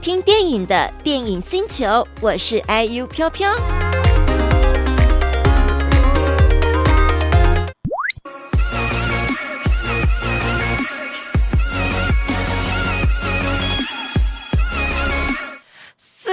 听电影的电影星球，我是 IU 飘飘。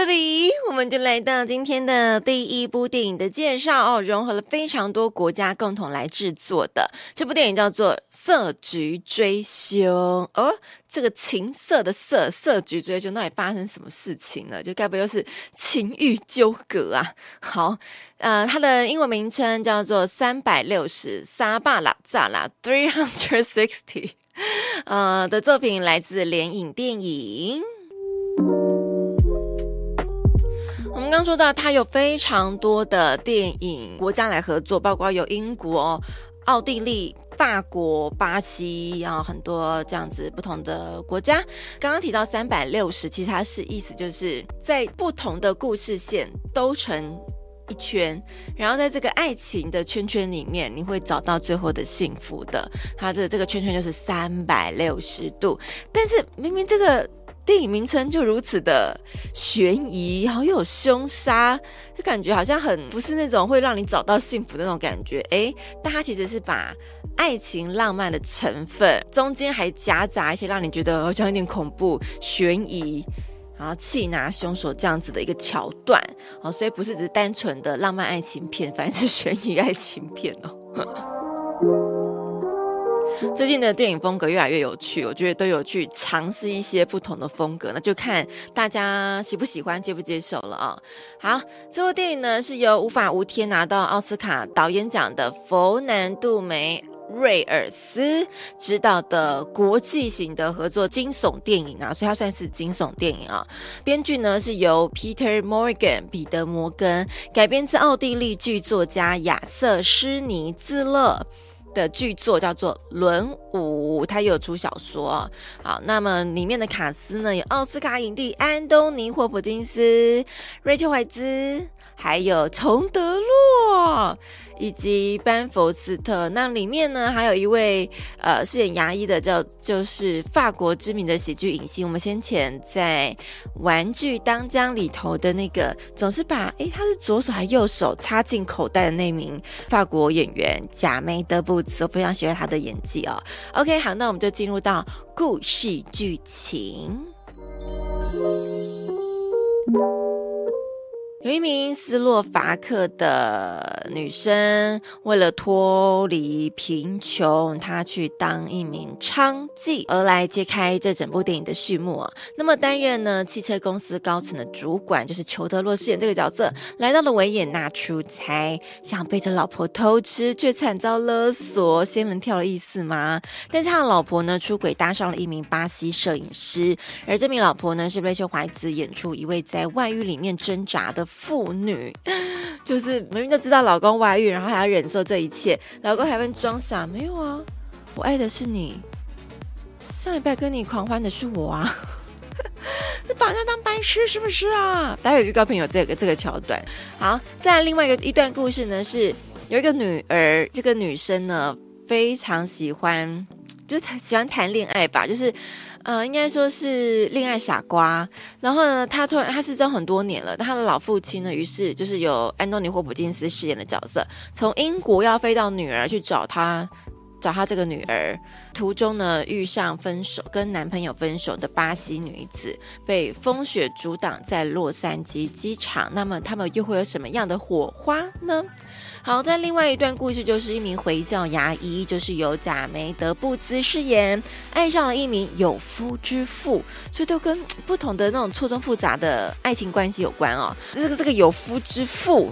这里我们就来到今天的第一部电影的介绍哦，融合了非常多国家共同来制作的这部电影叫做《色菊追凶》哦，这个情色的色，色菊追凶，到底发生什么事情了？就该不会又是情欲纠葛啊？好，呃，它的英文名称叫做三百六十沙巴拉扎拉 （Three Hundred Sixty），呃的作品来自联影电影。们刚说到，它有非常多的电影国家来合作，包括有英国、奥地利、法国、巴西然后，很多这样子不同的国家。刚刚提到三百六十，其实它是意思就是在不同的故事线兜成一圈，然后在这个爱情的圈圈里面，你会找到最后的幸福的。它的这个圈圈就是三百六十度，但是明明这个。电影名称就如此的悬疑，然后又有凶杀，就感觉好像很不是那种会让你找到幸福的那种感觉。哎，但它其实是把爱情浪漫的成分，中间还夹杂一些让你觉得好像有点恐怖、悬疑，然后气拿凶手这样子的一个桥段哦，所以不是只是单纯的浪漫爱情片，反正是悬疑爱情片哦。最近的电影风格越来越有趣，我觉得都有去尝试一些不同的风格，那就看大家喜不喜欢、接不接受了啊。好，这部电影呢是由无法无天拿到奥斯卡导演奖的佛南杜梅瑞尔斯执导的国际型的合作惊悚电影啊，所以它算是惊悚电影啊。编剧呢是由 Peter Morgan 彼得摩根改编自奥地利剧作家亚瑟施尼兹勒。的剧作叫做《轮舞》，他也有出小说。好，那么里面的卡斯呢，有奥斯卡影帝安东尼·霍普金斯、瑞秋·怀兹，还有崇德洛。以及班佛斯特，那里面呢还有一位呃饰演牙医的叫就是法国知名的喜剧影星，我们先前在《玩具当家》里头的那个总是把诶他是左手还右手插进口袋的那名法国演员贾梅德布兹，我非常喜欢他的演技哦。OK，好，那我们就进入到故事剧情。有一名斯洛伐克的女生，为了脱离贫穷，她去当一名娼妓，而来揭开这整部电影的序幕啊。那么担任呢汽车公司高层的主管，就是裘德洛饰演这个角色，来到了维也纳出差，想背着老婆偷吃，却惨遭勒索，仙人跳的意思吗？但是他的老婆呢出轨，搭上了一名巴西摄影师，而这名老婆呢是瑞秋怀兹演出一位在外遇里面挣扎的。妇女 就是明明就知道老公外遇，然后还要忍受这一切，老公还问装傻，没有啊，我爱的是你，上一拜跟你狂欢的是我啊，你 把他当白痴是不是啊？待会预告片有这个这个桥段。好，再另外一个一段故事呢，是有一个女儿，这个女生呢非常喜欢，就喜欢谈恋爱吧，就是。呃，应该说是恋爱傻瓜。然后呢，他突然他失踪很多年了，他的老父亲呢，于是就是由安东尼霍普金斯饰演的角色，从英国要飞到女儿去找他。找他这个女儿，途中呢遇上分手跟男朋友分手的巴西女子，被风雪阻挡在洛杉矶机场。那么他们又会有什么样的火花呢？好，在另外一段故事，就是一名回教牙医，就是由贾梅德布兹饰演，爱上了一名有夫之妇，所以都跟不同的那种错综复杂的爱情关系有关哦。这个这个有夫之妇，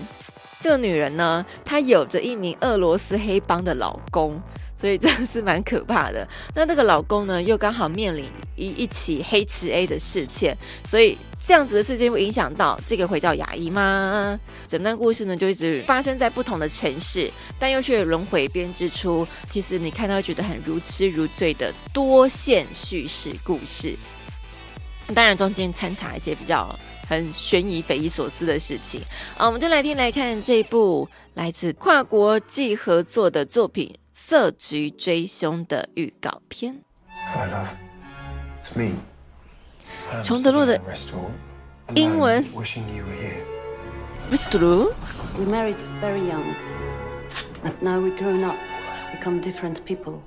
这个女人呢，她有着一名俄罗斯黑帮的老公。所以真的是蛮可怕的。那这个老公呢，又刚好面临一一起黑吃 A 的事件，所以这样子的事件会影响到这个回教牙医吗？整段故事呢就一直发生在不同的城市，但又却轮回编织出，其实你看到觉得很如痴如醉的多线叙事故事。当然中间掺杂一些比较很悬疑、匪夷所思的事情。啊，我们就来听来看这一部来自跨国际合作的作品《色局追凶》的预告片。琼德洛的英文。Restore. We married very young, now we grown up, become different people.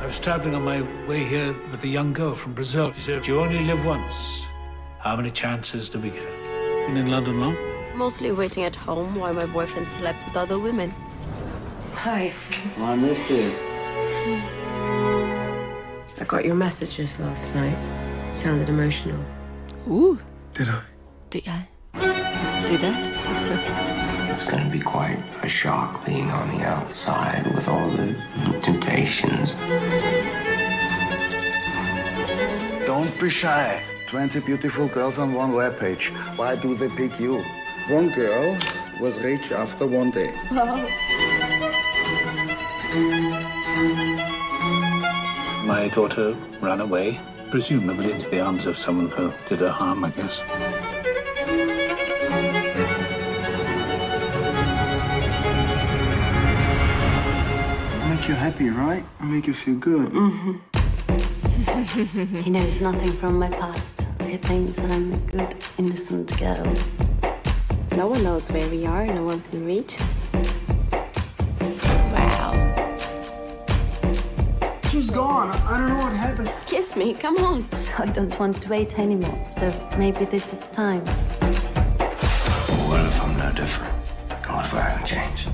I was traveling on my way here with a young girl from Brazil. She said, "You only live once. How many chances do we get?" Been in London long? Mostly waiting at home while my boyfriend slept with other women. Hi. Well, I missed you. I got your messages last night. Sounded emotional. Ooh. Did I? Did I? Did I? It's gonna be quite a shock being on the outside with all the temptations. Don't be shy. 20 beautiful girls on one webpage. Why do they pick you? One girl was rich after one day. My daughter ran away, presumably into the arms of someone who did her harm, I guess. Make you happy, right? I make you feel good. Mm-hmm. He knows nothing from my past. He thinks I'm a good, innocent girl. No one knows where we are. No one can reach us. Wow. She's gone. I don't know what happened. Kiss me, come on. I don't want to wait anymore, so maybe this is the time. What if I'm no different? What if I haven't changed?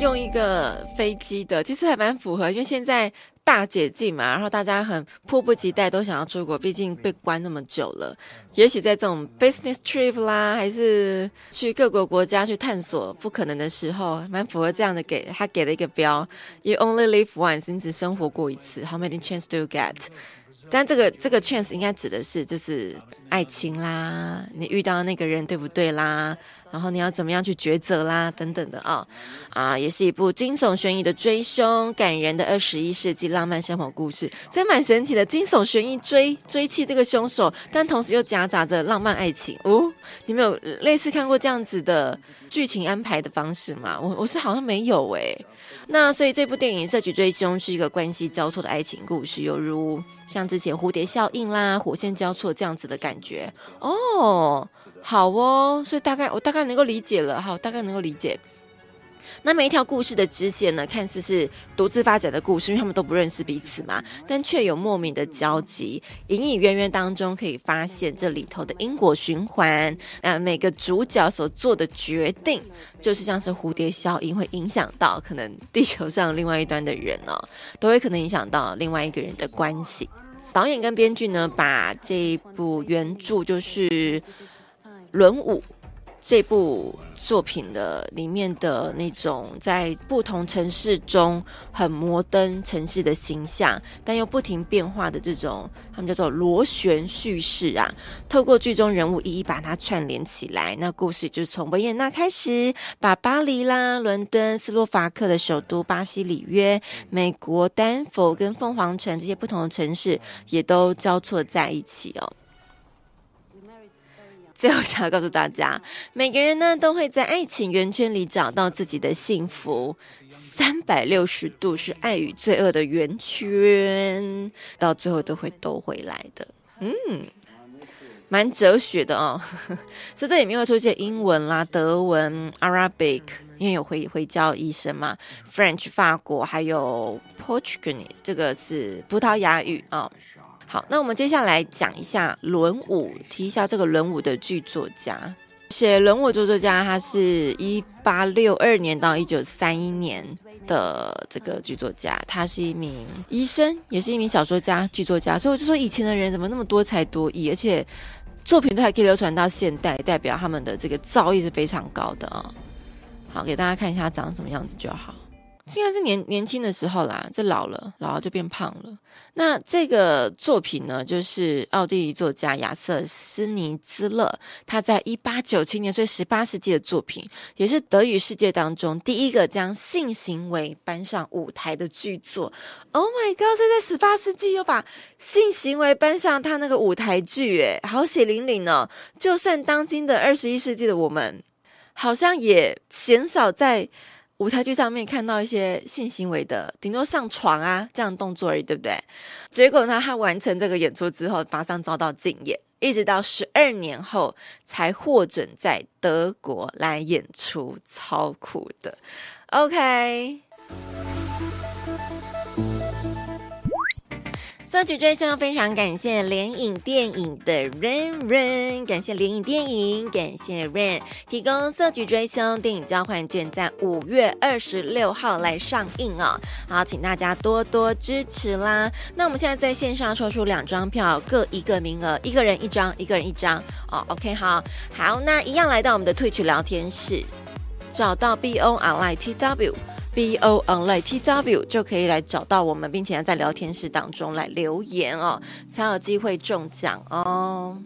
用一个飞机的，其实还蛮符合，因为现在大解禁嘛，然后大家很迫不及待都想要出国，毕竟被关那么久了。也许在这种 business trip 啦，还是去各国国家去探索不可能的时候，蛮符合这样的给他给了一个标：You only live once，你只生活过一次。How many chance do you get？但这个这个 chance 应该指的是就是爱情啦，你遇到那个人对不对啦？然后你要怎么样去抉择啦，等等的啊、啊，也是一部惊悚悬疑的追凶，感人的二十一世纪浪漫生活故事，这蛮神奇的，惊悚悬疑追追缉这个凶手，但同时又夹杂着浪漫爱情哦。你们有类似看过这样子的剧情安排的方式吗？我我是好像没有诶、那所以这部电影《色菊追凶》是一个关系交错的爱情故事，犹如像之前蝴蝶效应啦、火线交错这样子的感觉哦。好哦，所以大概我大概能够理解了，好，大概能够理解。那每一条故事的支线呢，看似是独自发展的故事，因为他们都不认识彼此嘛，但却有莫名的交集。隐隐约约当中可以发现这里头的因果循环。呃，每个主角所做的决定，就是像是蝴蝶效应，会影响到可能地球上另外一端的人哦，都会可能影响到另外一个人的关系。导演跟编剧呢，把这一部原著就是。轮舞这部作品的里面的那种在不同城市中很摩登城市的形象，但又不停变化的这种，他们叫做螺旋叙事啊。透过剧中人物一一把它串联起来，那故事就是从维也纳开始，把巴黎啦、伦敦、斯洛伐克的首都巴西里约、美国丹佛跟凤凰城这些不同的城市也都交错在一起哦。最后想要告诉大家，每个人呢都会在爱情圆圈里找到自己的幸福。三百六十度是爱与罪恶的圆圈，到最后都会兜回来的。嗯，蛮哲学的哦。所以这里面会出现英文啦、德文、Arabic，因为有回回教医生嘛，French 法国，还有 Portuguese，这个是葡萄牙语啊。哦好，那我们接下来讲一下《轮舞》，提一下这个《轮舞》的剧作家，写《轮舞》的作家，他是一八六二年到一九三一年的这个剧作家，他是一名医生，也是一名小说家、剧作家，所以我就说以前的人怎么那么多才多艺，而且作品都还可以流传到现代，代表他们的这个造诣是非常高的啊、好，给大家看一下他长什么样子就好。现在是年年轻的时候啦，这老了，老了就变胖了。那这个作品呢，就是奥地利作家亚瑟·施尼兹勒，他在一八九七年，所以十八世纪的作品，也是德语世界当中第一个将性行为搬上舞台的剧作。Oh my god！所以在十八世纪又把性行为搬上他那个舞台剧，诶，好血淋淋哦。就算当今的二十一世纪的我们，好像也鲜少在。舞台剧上面看到一些性行为的，顶多上床啊这样动作而已，对不对？结果呢，他完成这个演出之后，马上遭到禁演，一直到十二年后才获准在德国来演出，超酷的。OK。色举追凶，非常感谢联影电影的 Ran Ran，感谢联影电影，感谢 Ran 提供色举追凶电影交换券，在五月二十六号来上映哦。好，请大家多多支持啦。那我们现在在线上抽出两张票，各一个名额，一个人一张，一个人一张哦。OK，好，好，那一样来到我们的 Twitch 聊天室，找到 B O R I TW。B O Online T W 就可以来找到我们，并且在聊天室当中来留言哦，才有机会中奖哦。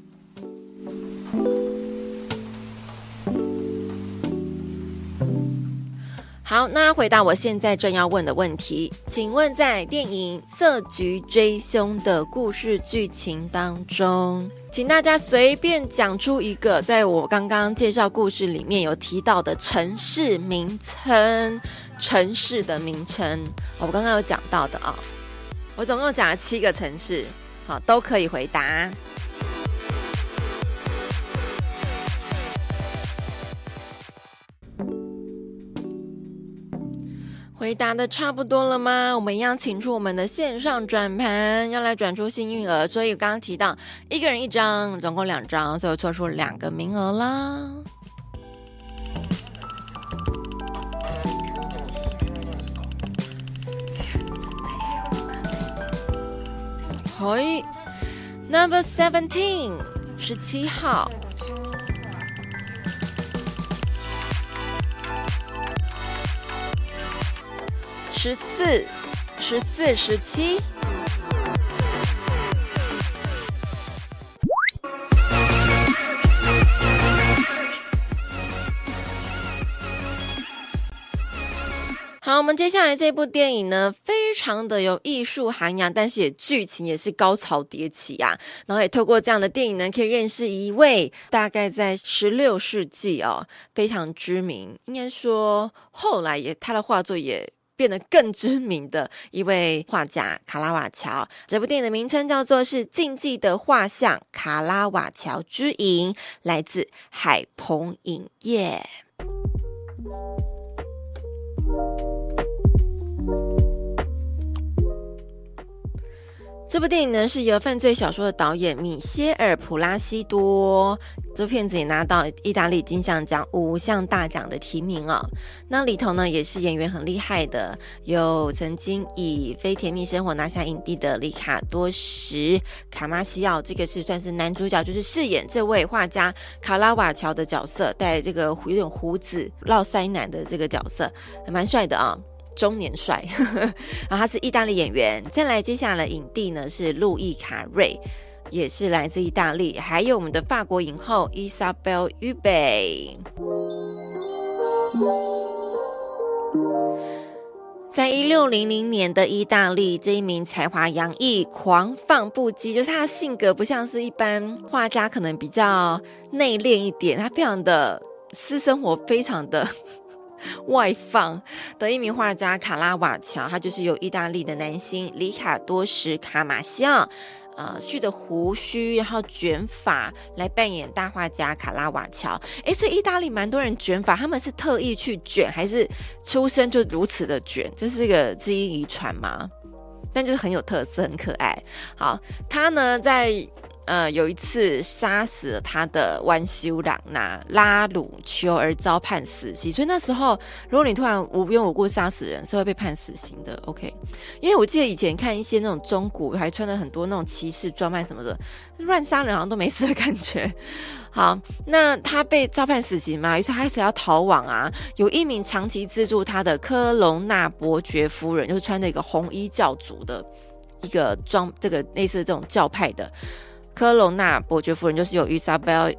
好，那回答我现在正要问的问题，请问在电影《色局追凶》的故事剧情当中，请大家随便讲出一个在我刚刚介绍故事里面有提到的城市名称。城市的名称，我刚刚有讲到的啊、我总共讲了七个城市，好，都可以回答。回答的差不多了吗？我们一样请出我们的线上转盘，要来转出幸运儿。所以刚刚提到一个人一张，总共两张，所以我抽出两个名额啦。嘿 Number seventeen，十七号，十四，十四，十七。好，我们接下来这部电影呢，非常的有艺术涵养，但是也剧情也是高潮迭起啊。然后也透过这样的电影呢，可以认识一位大概在十六世纪哦，非常知名，应该说后来也他的画作也变得更知名的一位画家卡拉瓦乔。这部电影的名称叫做是《禁忌的画像：卡拉瓦乔之影》，来自海鹏影业。这部电影呢，是由犯罪小说的导演米歇尔·普拉西多，这片子也拿到意大利金像奖五项大奖的提名哦。那里头呢，也是演员很厉害的，有曾经以《非甜蜜生活》拿下影帝的里卡多·什卡马西奥，这个是算是男主角，就是饰演这位画家卡拉瓦乔的角色，带这个有点胡子、络腮男的这个角色，还蛮帅的啊、中年帅，然后他是意大利演员。再来，接下来影帝呢是路易卡瑞，也是来自意大利。还有我们的法国影后伊莎贝尔·于贝。在一六零零年的意大利，这一名才华洋溢、狂放不羁，就是他的性格不像是一般画家，可能比较内敛一点。他非常的私生活，非常的。外放的一名画家卡拉瓦乔，他就是由意大利的男星里卡多·什卡马西奥，呃，蓄着胡须，然后卷发来扮演大画家卡拉瓦乔。诶，所以意大利蛮多人卷发，他们是特意去卷，还是出生就如此的卷？这是一个基因遗传吗？但就是很有特色，很可爱。好，他呢在。呃，有一次杀死了他的弯修朗那拉鲁丘而遭判死刑，所以那时候如果你突然无缘无故杀死人，是会被判死刑的。OK，因为我记得以前看一些那种中古，还穿了很多那种骑士装扮什么的，乱杀人好像都没事的感觉。好，那他被遭判死刑嘛，于是他开始要逃亡啊。有一名长期资助他的科隆纳伯爵夫人，就是穿着一个红衣教主的一个装，这个类似这种教派的。科隆纳伯爵夫人就是由伊莎贝尔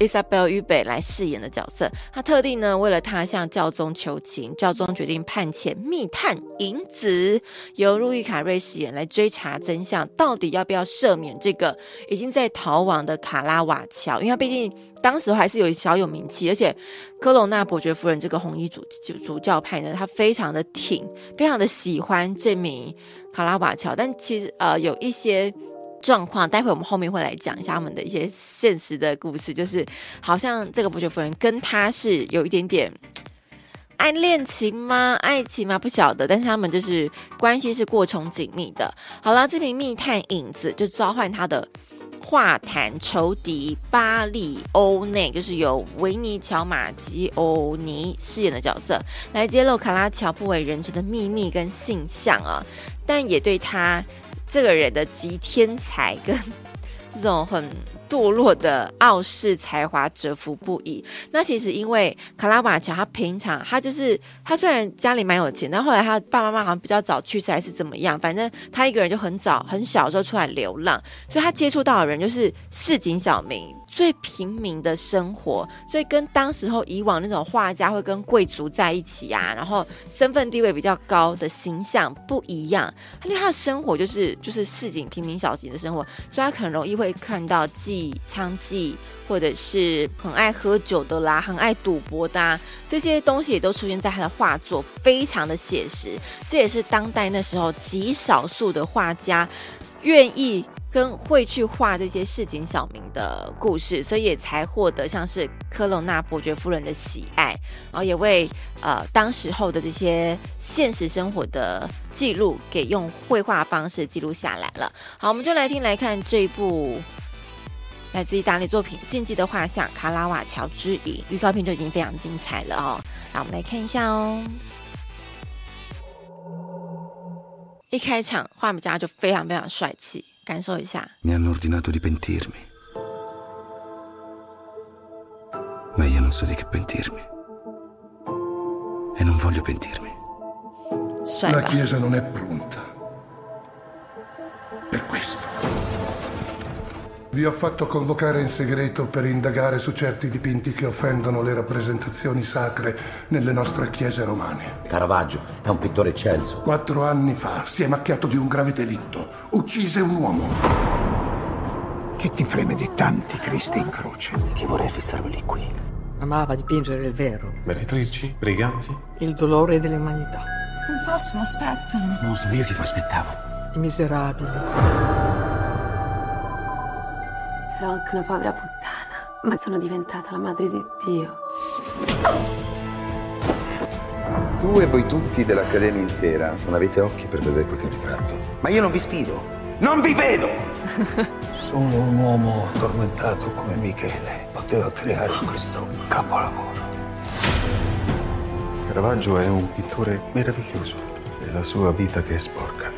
伊莎贝尔于北来饰演的角色。她特地呢，为了他向教宗求情，教宗决定派遣密探银子由路易卡瑞饰演来追查真相，到底要不要赦免这个已经在逃亡的卡拉瓦乔？因为他毕竟当时还是有小有名气，而且科隆纳伯爵夫人这个红衣主主教派呢，他非常的挺，非常的喜欢这名卡拉瓦乔。但其实呃，有一些。状况，待会我们后面会来讲一下他们的一些现实的故事，就是好像这个伯爵夫人跟他是有一点点 爱恋情吗？爱情吗？不晓得，但是他们就是关系是过从紧密的。好了，这名密探影子就召唤他的画坛仇敌巴利欧内，就是由维尼乔马吉欧尼饰演的角色，来揭露卡拉乔不为人知的秘密跟性向啊，但也对他。这个人的集天才跟这种很堕落的傲世才华折服不已。那其实因为卡拉瓦乔，他平常他就是他虽然家里蛮有钱，但后来他爸爸妈妈好像比较早去世还是怎么样，反正他一个人就很早很小的时候出来流浪，所以他接触到的人就是市井小民。最平民的生活，所以跟当时候以往那种画家会跟贵族在一起啊，然后身份地位比较高的形象不一样。因为他的生活就是就是市井平民小型的生活，所以他很容易会看到妓娼妓，或者是很爱喝酒的啦，很爱赌博的啊，这些东西也都出现在他的画作，非常的写实。这也是当代那时候极少数的画家愿意。跟会去画这些市井小民的故事，所以也才获得像是科隆纳伯爵夫人的喜爱，然后也为呃当时候的这些现实生活的记录给用绘画方式记录下来了。好，我们就来听来看这一部来自意大利作品《禁忌的画像：卡拉瓦乔之谜》，预告片就已经非常精彩了哦。好，我们来看一下哦。一开场，画家就非常非常帅气。感受一下。Vi ho fatto convocare in segreto per indagare su certi dipinti che offendono le rappresentazioni sacre nelle nostre chiese romane. Caravaggio è un pittore eccelso. Quattro anni fa si è macchiato di un grave delitto. Uccise un uomo. Che ti preme di tanti Cristi in croce? Che vorrei fissarlo lì qui. Amava dipingere il vero. Meretrici, briganti. Il dolore dell'umanità. Non posso, mi aspettano. Non so io che vi aspettavo. I miserabili. Sarò anche una povera puttana, ma sono diventata la madre di Dio. Tu e voi tutti dell'Accademia intera non avete occhi per vedere quel che ritratto. Ma io non vi sfido. Non vi vedo! Solo un uomo tormentato come Michele poteva creare questo capolavoro. Caravaggio è un pittore meraviglioso. È la sua vita che è sporca.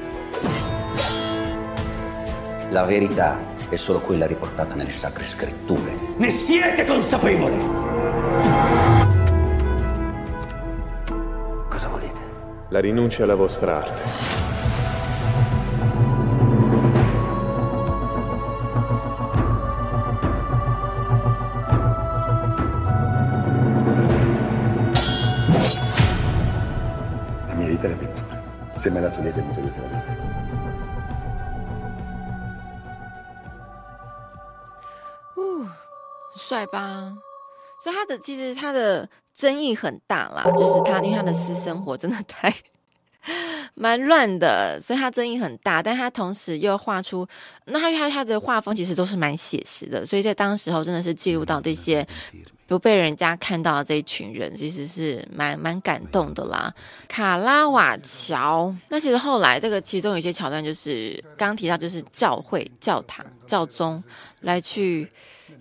La verità è solo quella riportata nelle sacre scritture. Ne siete consapevoli? Cosa volete? La rinuncia alla vostra arte. La mia vita è la pittura. Se me la togliete, mi togliete la vita. 帅吧？所以他的其实他的争议很大啦，就是他因为他的私生活真的太蛮乱的，所以他争议很大。但他同时又画出，那他他他的画风其实都是蛮写实的，所以在当时候真的是记录到这些不被人家看到的这一群人，其实是蛮蛮感动的啦。卡拉瓦乔，那其实后来这个其中有一些桥段，就是刚提到就是教会教堂。教宗来去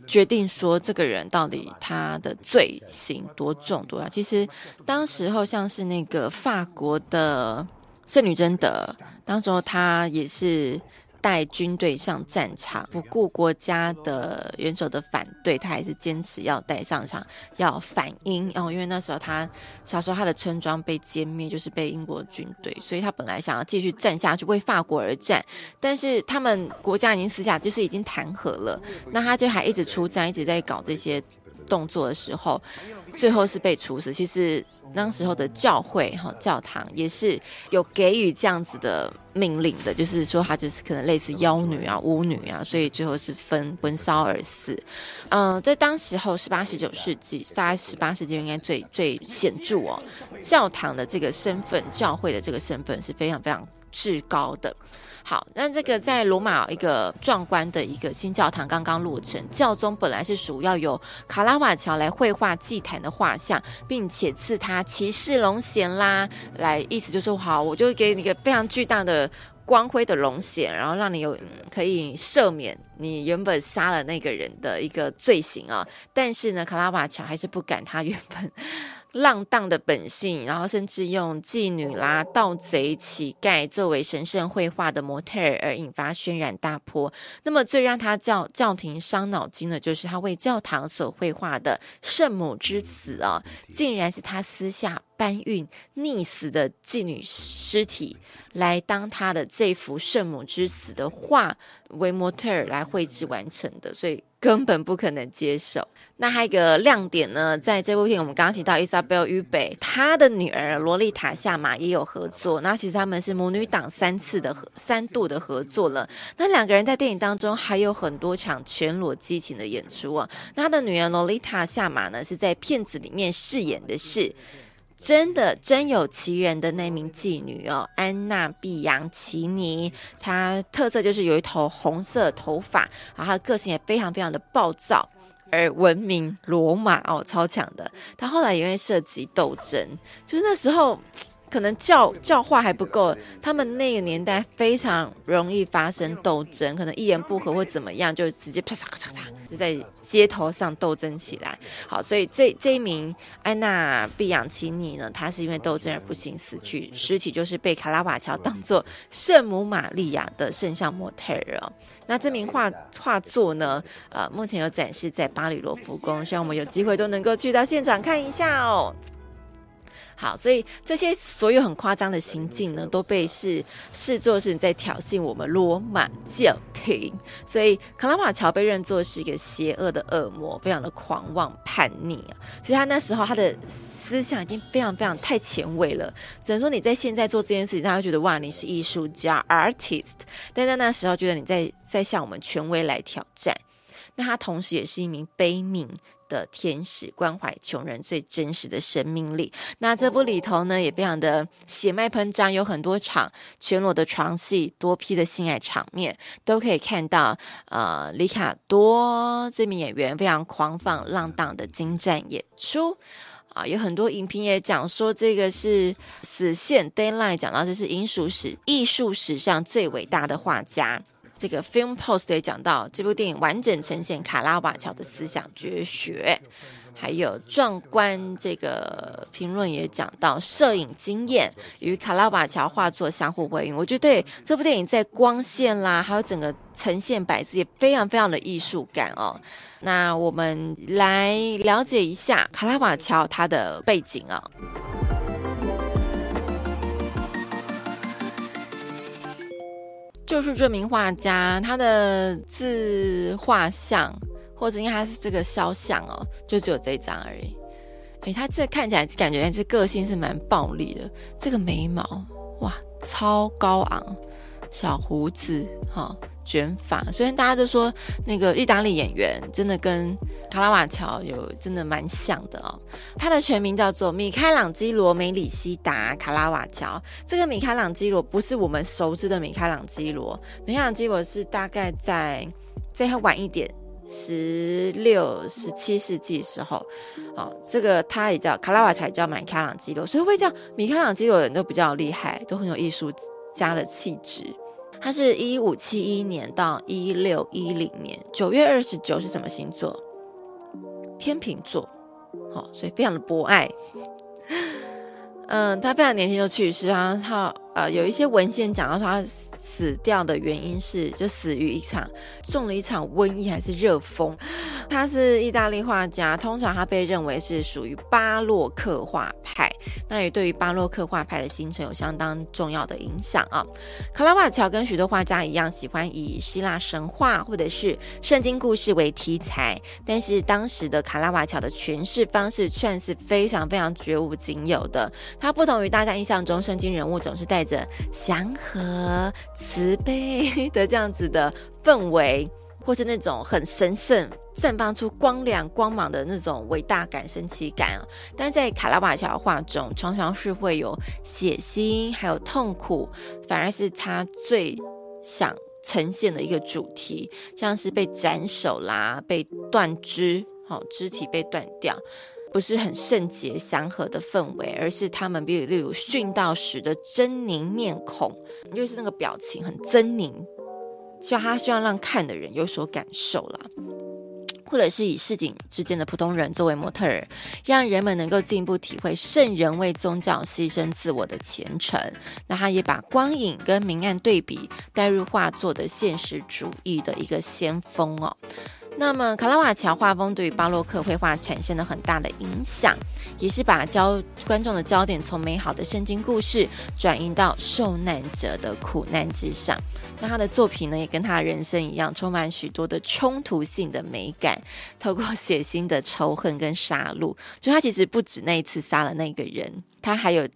决定说这个人到底他的罪行多重多大。其实当时候像是那个法国的圣女贞德，当时候她也是。带军队上战场，不顾国家的元首的反对，他还是坚持要带上场，要反英哦。因为那时候他小时候他的村庄被歼灭，就是被英国军队，所以他本来想要继续战下去，为法国而战。但是他们国家已经私下就是已经谈和了，那他就还一直出战，一直在搞这些动作的时候，最后是被处死。其实。那时候的教会哈教堂也是有给予这样子的命令的，就是说他就是可能类似妖女啊巫女啊，所以最后是焚焚烧而死。嗯，在当时候十八十九世纪，大概十八世纪应该最最显著哦，教堂的这个身份，教会的这个身份是非常非常至高的。好，那这个在罗马一个壮观的一个新教堂刚刚落成，教宗本来是属要由卡拉瓦乔来绘画祭坛的画像，并且赐他骑士龙衔啦，来意思就是说好，我就给你一个非常巨大的光辉的龙衔，然后让你有可以赦免你原本杀了那个人的一个罪行啊。但是呢，卡拉瓦乔还是不敢他原本。浪荡的本性，然后甚至用妓女啦、盗贼、乞丐作为神圣绘画的模特儿，而引发轩然大波。那么最让他教教廷伤脑筋的，就是他为教堂所绘画的圣母之死啊，竟然是他私下搬运溺死的妓女尸体来当他的这幅圣母之死的画为模特儿来绘制完成的，所以。根本不可能接受。那还有一个亮点呢，在这部电影我们刚刚提到伊莎贝尔·于北，她的女儿萝莉塔·夏玛也有合作。那其实他们是母女档三次的合三度的合作了。那两个人在电影当中还有很多场全裸激情的演出啊。那她的女儿萝莉塔·夏玛呢，是在片子里面饰演的是。真的真有其人的那名妓女哦，安娜·碧杨奇尼，她特色就是有一头红色头发，然后她个性也非常非常的暴躁，而闻名罗马哦，超强的。她后来因为涉及斗争，就是那时候。可能教教化还不够，他们那个年代非常容易发生斗争，可能一言不合或怎么样，就直接啪嚓咔嚓嚓，就在街头上斗争起来。好，所以这这一名安娜·碧昂奇尼呢，她是因为斗争而不幸死去，尸体就是被卡拉瓦乔当做圣母玛利亚的圣像模特儿。那这名画画作呢，呃，目前有展示在巴黎罗浮宫，希望我们有机会都能够去到现场看一下哦。好，所以这些所有很夸张的行径呢，都被是视作是在挑衅我们罗马教廷。所以卡拉瓦乔被认作是一个邪恶的恶魔，非常的狂妄叛逆啊。所以他那时候他的思想已经非常非常太前卫了。只能说你在现在做这件事情，他会觉得哇，你是艺术家 artist，但在那时候觉得你在在向我们权威来挑战。那他同时也是一名悲悯的天使，关怀穷人最真实的生命力。那这部里头呢，也非常的血脉喷张，有很多场全裸的床戏，多批的性爱场面，都可以看到。呃，里卡多这名演员非常狂放浪荡的精湛演出啊，有很多影评也讲说，这个是死线 d a y l i g h t 讲到这是艺术史艺术史上最伟大的画家。这个 Film Post 也讲到，这部电影完整呈现卡拉瓦乔的思想绝学，还有壮观。这个评论也讲到，摄影经验与卡拉瓦乔画作相互辉映。我觉得对这部电影在光线啦，还有整个呈现摆置也非常非常的艺术感哦。那我们来了解一下卡拉瓦乔他的背景啊、就是这名画家，他的自画像，或者因为他是这个肖像哦，就只有这一张而已。诶，他这看起来感觉是个性是蛮暴力的，这个眉毛哇，超高昂，小胡子哈。卷发，虽然大家都说那个意大利演员真的跟卡拉瓦乔有真的蛮像的哦。他的全名叫做米开朗基罗·梅里西达·卡拉瓦乔。这个米开朗基罗不是我们熟知的米开朗基罗，米开朗基罗是大概在在他晚一点，十六、十七世纪时候，哦，这个他也叫卡拉瓦乔，也叫米开朗基罗，所以会叫米开朗基罗的人都比较厉害，都很有艺术家的气质。他是一五七一年到一六一零年，九月二十九是什么星座？天秤座，好，所以非常的博爱。嗯，他非常年轻就去世啊，他呃有一些文献讲到说他死掉的原因是就死于一场中了一场瘟疫还是热风。他是意大利画家，通常他被认为是属于巴洛克画派，那也对于巴洛克画派的形成有相当重要的影响啊。卡拉瓦乔跟许多画家一样，喜欢以希腊神话或者是圣经故事为题材，但是当时的卡拉瓦乔的诠释方式算是非常非常绝无仅有的。他不同于大家印象中圣经人物总是带着祥和、慈悲的这样子的氛围，或是那种很神圣、绽放出光亮、光芒的那种伟大感、神奇感啊。但在卡拉瓦乔画中，常常是会有血腥，还有痛苦，反而是他最想呈现的一个主题，像是被斩首啦、被断肢，好，肢体被断掉。不是很圣洁祥和的氛围，而是他们比如例如殉道时的狰狞面孔，就是那个表情很狰狞，希望他希望让看的人有所感受啦，或者是以市井之间的普通人作为模特儿，让人们能够进一步体会圣人为宗教牺牲自我的虔诚。那他也把光影跟明暗对比带入画作的现实主义的一个先锋哦。那么，卡拉瓦乔画风对于巴洛克绘画产生了很大的影响，也是把焦观众的焦点从美好的圣经故事转移到受难者的苦难之上。那他的作品呢，也跟他人生一样，充满许多的冲突性的美感，透过血腥的仇恨跟杀戮。就他其实不止那一次杀了那个人，他还有。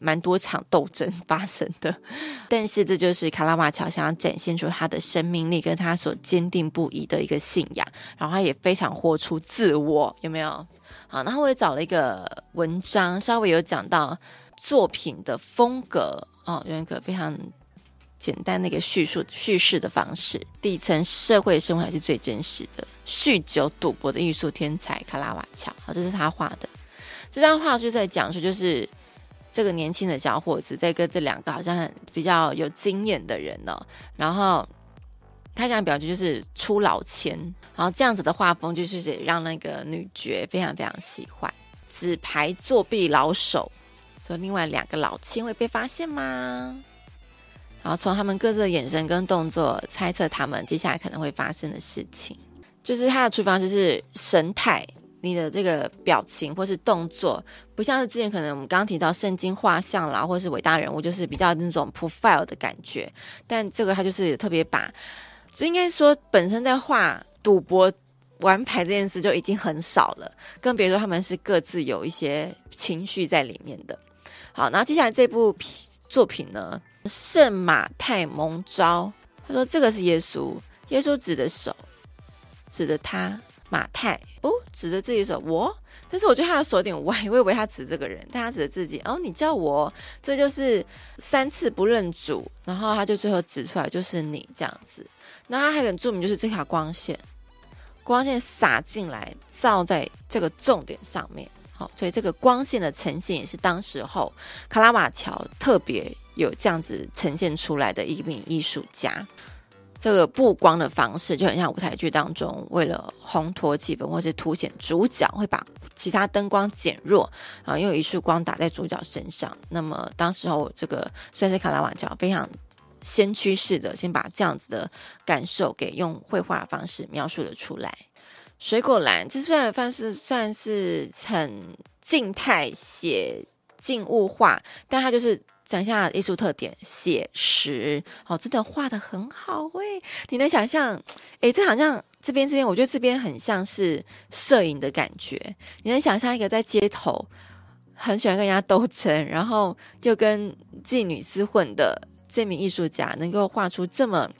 蛮多场斗争发生的，但是这就是卡拉瓦乔想要展现出他的生命力跟他所坚定不移的一个信仰，然后他也非常活出自我，有没有？好，然后我也找了一个文章，稍微有讲到作品的风格哦，有一个非常简单的一个叙述叙事的方式，底层社会生活还是最真实的，酗酒赌博的艺术天才卡拉瓦乔，好，这是他画的，这张画就在讲述就是。这个年轻的小伙子在跟这两个好像很比较有经验的人呢、哦，然后他想表现就是出老千，然后这样子的画风就是让那个女角非常非常喜欢。纸牌作弊老手，说另外两个老千会被发现吗？然后从他们各自的眼神跟动作猜测他们接下来可能会发生的事情，就是他的出发就是神态。你的这个表情或是动作，不像是之前可能我们刚刚提到圣经画像啦，或是伟大人物，就是比较那种 profile 的感觉。但这个他就是特别把，就应该说本身在画赌博玩牌这件事就已经很少了，更别说他们是各自有一些情绪在里面的。好，然后接下来这部作品呢，圣马太蒙召，他说这个是耶稣，耶稣指的手，指的他。马太。哦，指着自己说我，但是我觉得他的手有点歪，我以为他指这个人，但他指着自己哦，你叫我，这就是三次不认主，然后他就最后指出来就是你这样子。那他还很著名，就是这条光线，光线洒进来，照在这个重点上面，好，所以这个光线的呈现也是当时候卡拉瓦乔特别有这样子呈现出来的一名艺术家。这个布光的方式就很像舞台剧当中，为了烘托气氛或是凸显主角，会把其他灯光减弱，啊，用一束光打在主角身上。那么当时候，这个算是卡拉瓦乔非常先驱式的，先把这样子的感受给用绘画方式描述了出来。水果篮，这虽然算是算是很静态写静物画，但它就是。讲一下艺术特点，写实哦，真的画得很好诶。你能想象？诶，这好像这边这边，我觉得这边很像是摄影的感觉。你能想象一个在街头很喜欢跟人家斗争，然后就跟妓女厮混的这名艺术家，能够画出这么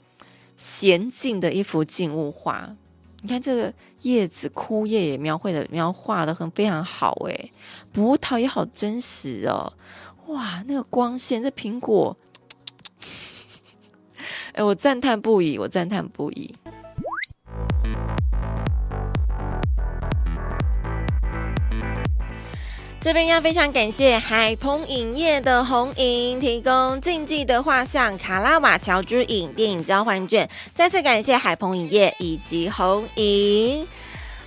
娴静的一幅静物画？你看这个叶子枯叶也描绘的描画的很非常好诶，葡萄也好真实哦。哇，那个光线，这苹果，哎，我赞叹不已，我赞叹不已。这边要非常感谢海鹏影业的红银提供《禁忌的画像》卡拉瓦乔之影电影交换券，再次感谢海鹏影业以及红银。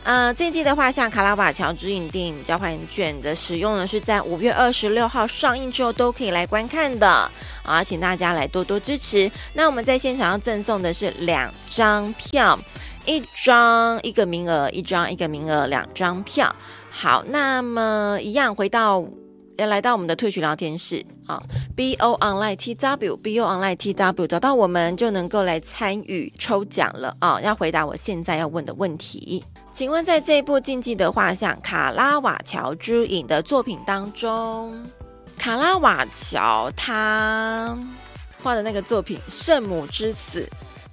呃，《禁忌的话像》卡拉瓦乔之影电影交换券的使用呢，是在五月二十六号上映之后都可以来观看的啊，请大家来多多支持。那我们在现场要赠送的是两张票，一张一个名额，一张一个名额，两张票。好，那么一样回到要来到我们的退群聊天室啊，B O Online T W B O Online T W 找到我们就能够来参与抽奖了啊！要回答我现在要问的问题，请问在这一部禁忌的画像卡拉瓦乔之影的作品当中，卡拉瓦乔他画的那个作品《圣母之死》，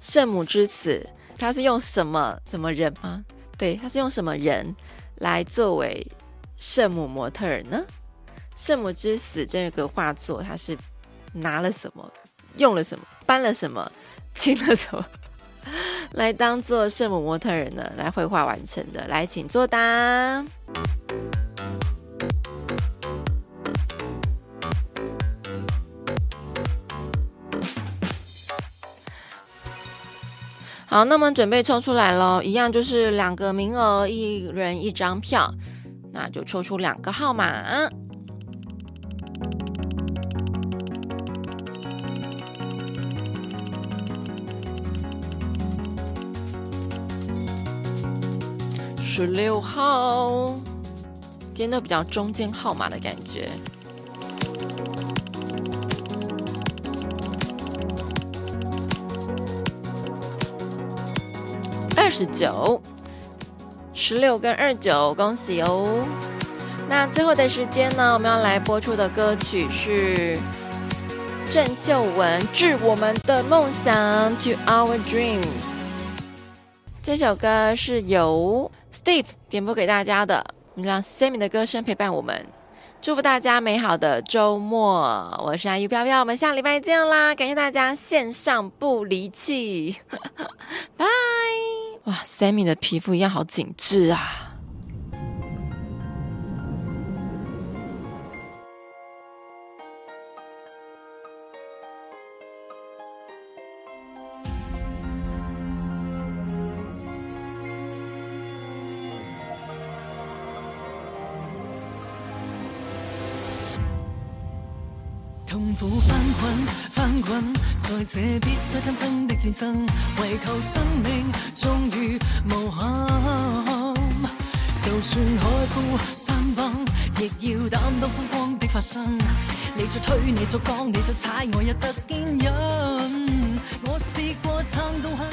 圣母之死，他是用什么什么人吗？对，他是用什么人？来作为圣母模特儿呢？圣母之死这个画作，他是拿了什么，用了什么，搬了什么，清了什么，来当做圣母模特人的？来绘画完成的，来，请作答。好，那么准备抽出来喽，一样就是两个名额，一人一张票，那就抽出两个号码。十六号，今天都比较中间号码的感觉。二十九，十六跟二九，恭喜哦！那最后的时间呢？我们要来播出的歌曲是郑秀文《致我们的梦想》（To Our Dreams）。这首歌是由 Steve 点播给大家的，让 Sammy 的歌声陪伴我们。祝福大家美好的周末！我是阿 U 飘飘，我们下礼拜见啦！感谢大家线上不离弃，拜。哇，Sammy 的皮肤一样好紧致啊！苦翻滚，翻滚，在这必须贪生的战争，为求生命终于无憾。就算海枯山崩，亦要担当风光的发生。你再推，你再讲，你再踩，我也得坚忍。我试过撑到黑。